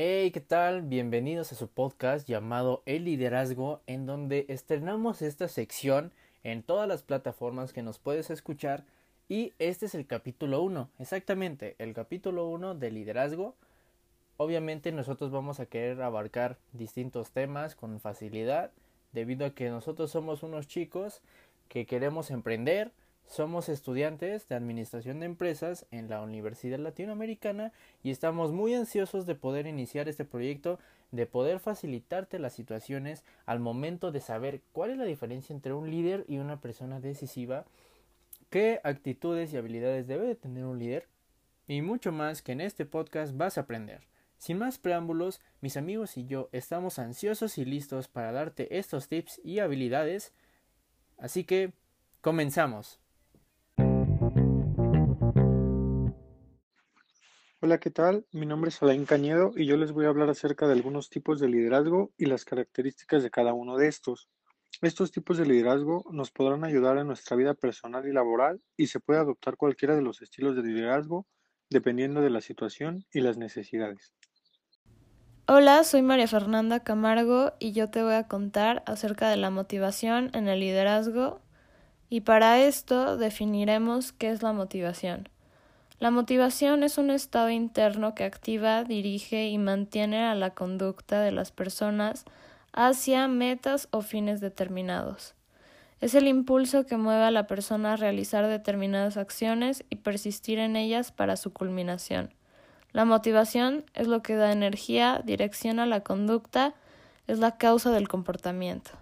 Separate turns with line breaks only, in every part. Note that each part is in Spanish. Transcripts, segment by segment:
Hey, ¿qué tal? Bienvenidos a su podcast llamado El Liderazgo, en donde estrenamos esta sección en todas las plataformas que nos puedes escuchar. Y este es el capítulo 1, exactamente, el capítulo 1 de liderazgo. Obviamente nosotros vamos a querer abarcar distintos temas con facilidad, debido a que nosotros somos unos chicos que queremos emprender, somos estudiantes de Administración de Empresas en la Universidad Latinoamericana y estamos muy ansiosos de poder iniciar este proyecto, de poder facilitarte las situaciones al momento de saber cuál es la diferencia entre un líder y una persona decisiva, qué actitudes y habilidades debe de tener un líder y mucho más que en este podcast vas a aprender. Sin más preámbulos, mis amigos y yo estamos ansiosos y listos para darte estos tips y habilidades, así que comenzamos.
Hola, ¿qué tal? Mi nombre es Alain Cañedo y yo les voy a hablar acerca de algunos tipos de liderazgo y las características de cada uno de estos. Estos tipos de liderazgo nos podrán ayudar en nuestra vida personal y laboral y se puede adoptar cualquiera de los estilos de liderazgo dependiendo de la situación y las necesidades.
Hola, soy María Fernanda Camargo y yo te voy a contar acerca de la motivación en el liderazgo y para esto definiremos qué es la motivación. La motivación es un estado interno que activa, dirige y mantiene a la conducta de las personas hacia metas o fines determinados. Es el impulso que mueve a la persona a realizar determinadas acciones y persistir en ellas para su culminación. La motivación es lo que da energía, dirección a la conducta, es la causa del comportamiento.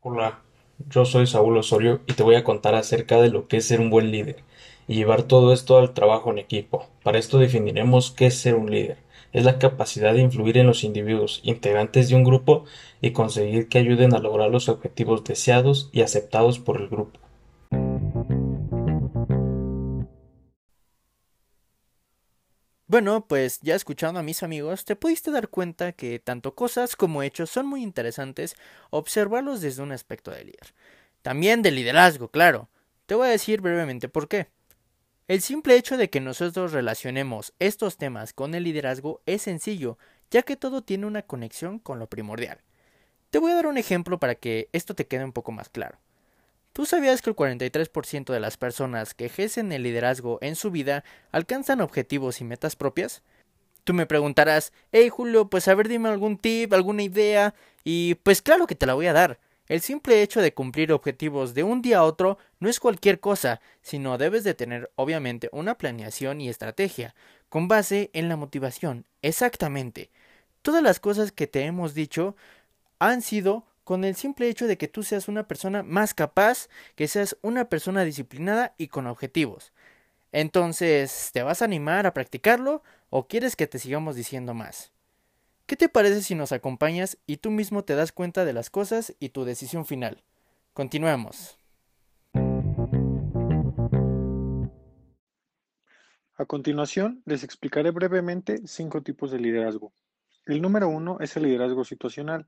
Hola, yo soy Saúl Osorio y te voy a contar acerca de lo que es ser un buen líder y llevar todo esto al trabajo en equipo. Para esto definiremos qué es ser un líder. Es la capacidad de influir en los individuos integrantes de un grupo y conseguir que ayuden a lograr los objetivos deseados y aceptados por el grupo.
Bueno, pues ya escuchando a mis amigos, te pudiste dar cuenta que tanto cosas como hechos son muy interesantes observarlos desde un aspecto de líder. También de liderazgo, claro. Te voy a decir brevemente por qué. El simple hecho de que nosotros relacionemos estos temas con el liderazgo es sencillo, ya que todo tiene una conexión con lo primordial. Te voy a dar un ejemplo para que esto te quede un poco más claro. ¿Tú sabías que el 43% de las personas que ejercen el liderazgo en su vida alcanzan objetivos y metas propias? Tú me preguntarás, hey Julio, pues a ver dime algún tip, alguna idea, y pues claro que te la voy a dar. El simple hecho de cumplir objetivos de un día a otro no es cualquier cosa, sino debes de tener obviamente una planeación y estrategia, con base en la motivación. Exactamente. Todas las cosas que te hemos dicho han sido con el simple hecho de que tú seas una persona más capaz, que seas una persona disciplinada y con objetivos. Entonces, ¿te vas a animar a practicarlo o quieres que te sigamos diciendo más? ¿Qué te parece si nos acompañas y tú mismo te das cuenta de las cosas y tu decisión final? Continuemos.
A continuación, les explicaré brevemente cinco tipos de liderazgo. El número uno es el liderazgo situacional.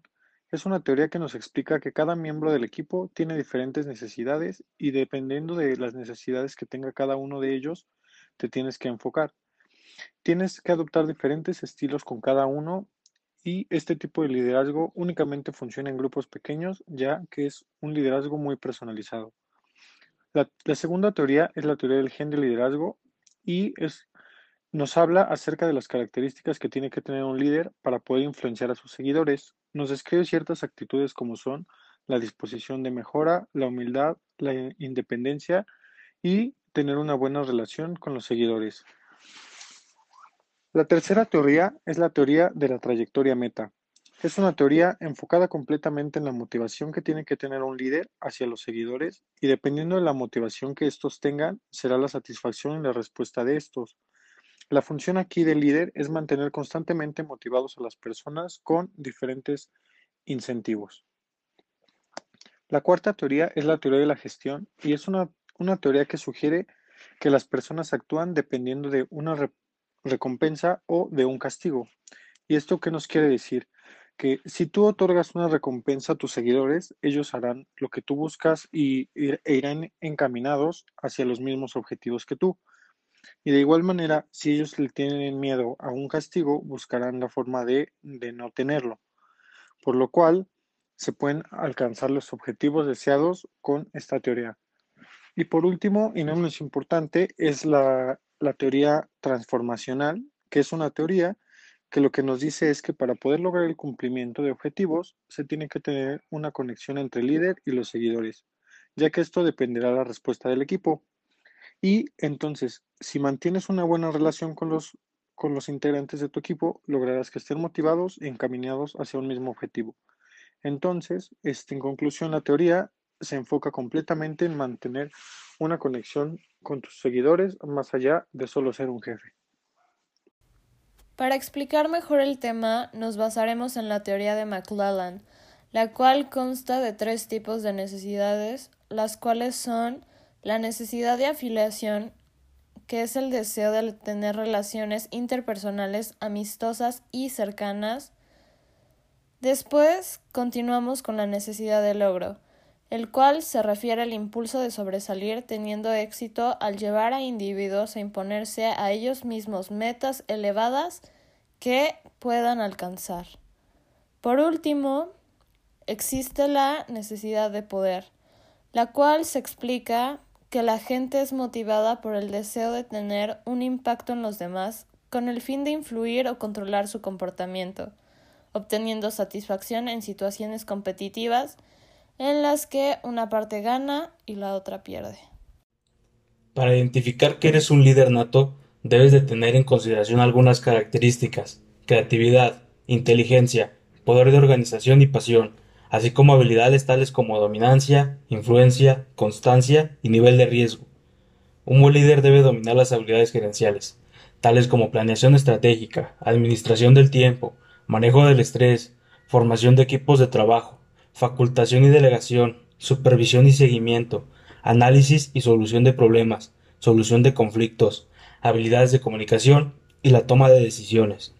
Es una teoría que nos explica que cada miembro del equipo tiene diferentes necesidades y dependiendo de las necesidades que tenga cada uno de ellos, te tienes que enfocar. Tienes que adoptar diferentes estilos con cada uno y este tipo de liderazgo únicamente funciona en grupos pequeños, ya que es un liderazgo muy personalizado. La, segunda teoría es la teoría del gen de liderazgo y es, nos habla acerca de las características que tiene que tener un líder para poder influenciar a sus seguidores. Nos describe ciertas actitudes como son la disposición de mejora, la humildad, la independencia y tener una buena relación con los seguidores. La tercera teoría es la teoría de la trayectoria meta. Es una teoría enfocada completamente en la motivación que tiene que tener un líder hacia los seguidores y dependiendo de la motivación que estos tengan, será la satisfacción y la respuesta de estos. La función aquí del líder es mantener constantemente motivados a las personas con diferentes incentivos. La cuarta teoría es la teoría de la gestión y es una, una teoría que sugiere que las personas actúan dependiendo de una recompensa o de un castigo. ¿Y esto qué nos quiere decir? Que si tú otorgas una recompensa a tus seguidores, ellos harán lo que tú buscas y, e irán encaminados hacia los mismos objetivos que tú. Y de igual manera, si ellos le tienen miedo a un castigo, buscarán la forma de, de no tenerlo, por lo cual se pueden alcanzar los objetivos deseados con esta teoría. Y por último, y no menos importante, es la, la teoría transformacional, que es una teoría que lo que nos dice es que para poder lograr el cumplimiento de objetivos se tiene que tener una conexión entre el líder y los seguidores, ya que esto dependerá de la respuesta del equipo. Y entonces, si mantienes una buena relación con los, con los integrantes de tu equipo, lograrás que estén motivados y encaminados hacia un mismo objetivo. Entonces, este, en conclusión, la teoría se enfoca completamente en mantener una conexión con tus seguidores más allá de solo ser un jefe.
Para explicar mejor el tema, nos basaremos en la teoría de McClellan, la cual consta de tres tipos de necesidades, las cuales son la necesidad de afiliación, que es el deseo de tener relaciones interpersonales amistosas y cercanas. Después continuamos con la necesidad de logro, el cual se refiere al impulso de sobresalir teniendo éxito al llevar a individuos a imponerse a ellos mismos metas elevadas que puedan alcanzar. Por último, existe la necesidad de poder, la cual se explica que la gente es motivada por el deseo de tener un impacto en los demás con el fin de influir o controlar su comportamiento, obteniendo satisfacción en situaciones competitivas en las que una parte gana y la otra pierde.
Para identificar que eres un líder nato, debes de tener en consideración algunas características, creatividad, inteligencia, poder de organización y pasión, así como habilidades tales como dominancia, influencia, constancia y nivel de riesgo. Un buen líder debe dominar las habilidades gerenciales, tales como planeación estratégica, administración del tiempo, manejo del estrés, formación de equipos de trabajo, facultación y delegación, supervisión y seguimiento, análisis y solución de problemas, solución de conflictos, habilidades de comunicación y la toma de decisiones.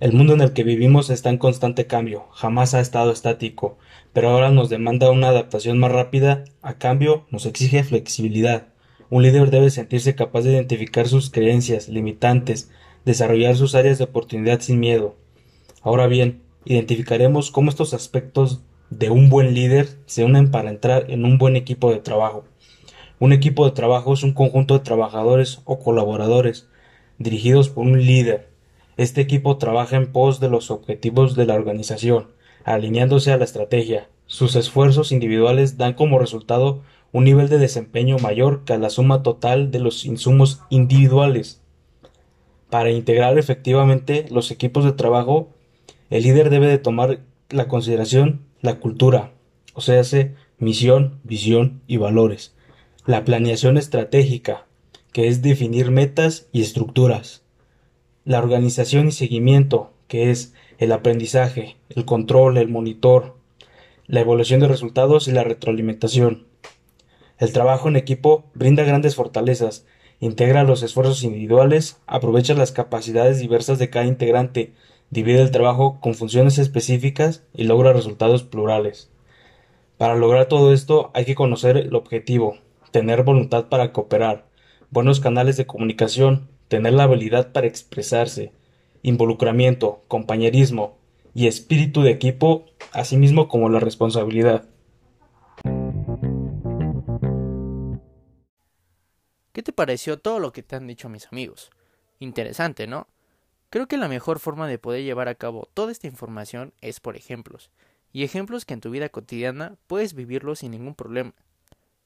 El mundo en el que vivimos está en constante cambio, jamás ha estado estático, pero ahora nos demanda una adaptación más rápida, a cambio nos exige flexibilidad. Un líder debe sentirse capaz de identificar sus creencias limitantes, desarrollar sus áreas de oportunidad sin miedo. Ahora bien, identificaremos cómo estos aspectos de un buen líder se unen para entrar en un buen equipo de trabajo. Un equipo de trabajo es un conjunto de trabajadores o colaboradores dirigidos por un líder. Este equipo trabaja en pos de los objetivos de la organización, alineándose a la estrategia. Sus esfuerzos individuales dan como resultado un nivel de desempeño mayor que la suma total de los insumos individuales. Para integrar efectivamente los equipos de trabajo el líder debe de tomar la consideración la cultura, o sea, misión, visión y valores. La planeación estratégica, que es definir metas y estructuras. La organización y seguimiento, que es el aprendizaje, el control, el monitor, la evaluación de resultados y la retroalimentación. El trabajo en equipo brinda grandes fortalezas, integra los esfuerzos individuales, aprovecha las capacidades diversas de cada integrante, divide el trabajo con funciones específicas y logra resultados plurales. Para lograr todo esto hay que conocer el objetivo, tener voluntad para cooperar, buenos canales de comunicación, tener la habilidad para expresarse, involucramiento, compañerismo y espíritu de equipo, así mismo como la responsabilidad.
¿Qué te pareció todo lo que te han dicho mis amigos? Interesante, ¿no? Creo que la mejor forma de poder llevar a cabo toda esta información es por ejemplos, y ejemplos que en tu vida cotidiana puedes vivirlos sin ningún problema.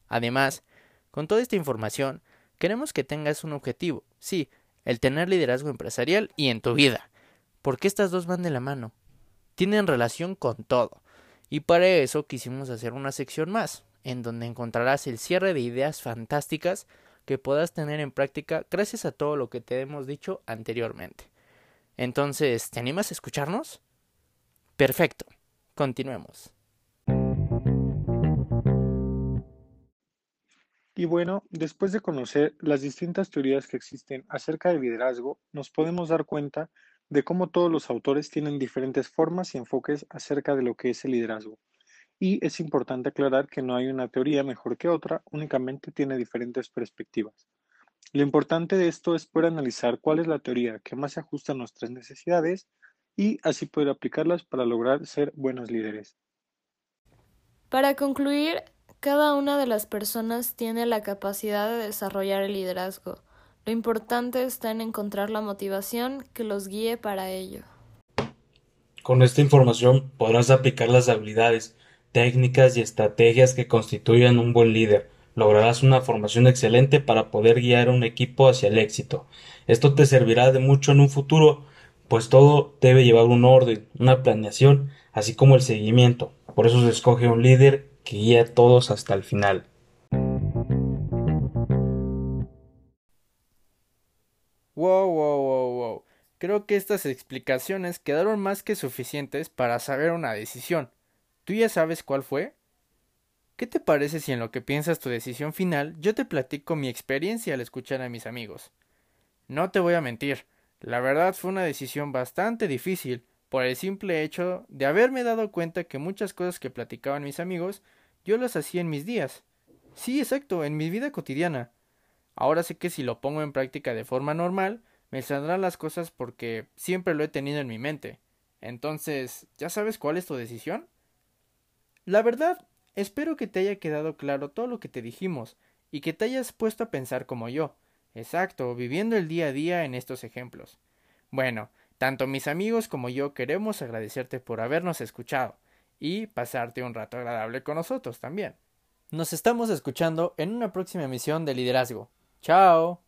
Además, con toda esta información, queremos que tengas un objetivo, sí, el tener liderazgo empresarial y en tu vida, porque estas dos van de la mano, tienen relación con todo, y para eso quisimos hacer una sección más, en donde encontrarás el cierre de ideas fantásticas que puedas tener en práctica gracias a todo lo que te hemos dicho anteriormente. Entonces, ¿te animas a escucharnos? Perfecto. Continuemos.
Y bueno, después de conocer las distintas teorías que existen acerca del liderazgo, nos podemos dar cuenta de cómo todos los autores tienen diferentes formas y enfoques acerca de lo que es el liderazgo. Y es importante aclarar que no hay una teoría mejor que otra, únicamente tiene diferentes perspectivas. Lo importante de esto es poder analizar cuál es la teoría que más se ajusta a nuestras necesidades y así poder aplicarlas para lograr ser buenos líderes.
Para concluir, cada una de las personas tiene la capacidad de desarrollar el liderazgo. Lo importante está en encontrar la motivación que los guíe para ello.
Con esta información podrás aplicar las habilidades, técnicas y estrategias que constituyen un buen líder. Lograrás una formación excelente para poder guiar a un equipo hacia el éxito. Esto te servirá de mucho en un futuro, pues todo debe llevar un orden, una planeación, así como el seguimiento. Por eso se escoge un líder que guía a todos hasta el final.
Wow, wow, wow, wow. Creo que estas explicaciones quedaron más que suficientes para saber una decisión. ¿Tú ya sabes cuál fue? ¿Qué te parece si en lo que piensas tu decisión final yo te platico mi experiencia al escuchar a mis amigos? No te voy a mentir, la verdad fue una decisión bastante difícil por el simple hecho de haberme dado cuenta que muchas cosas que platicaban mis amigos yo las hacía en mis días. Sí, exacto, en mi vida cotidiana. Ahora sé que si lo pongo en práctica de forma normal, me saldrán las cosas porque siempre lo he tenido en mi mente. Entonces, ¿ya sabes cuál es tu decisión? La verdad, espero que te haya quedado claro todo lo que te dijimos y que te hayas puesto a pensar como yo. Exacto, viviendo el día a día en estos ejemplos. Bueno, tanto mis amigos como yo queremos agradecerte por habernos escuchado y pasarte un rato agradable con nosotros también. Nos estamos escuchando en una próxima emisión de Liderazgo. Chao.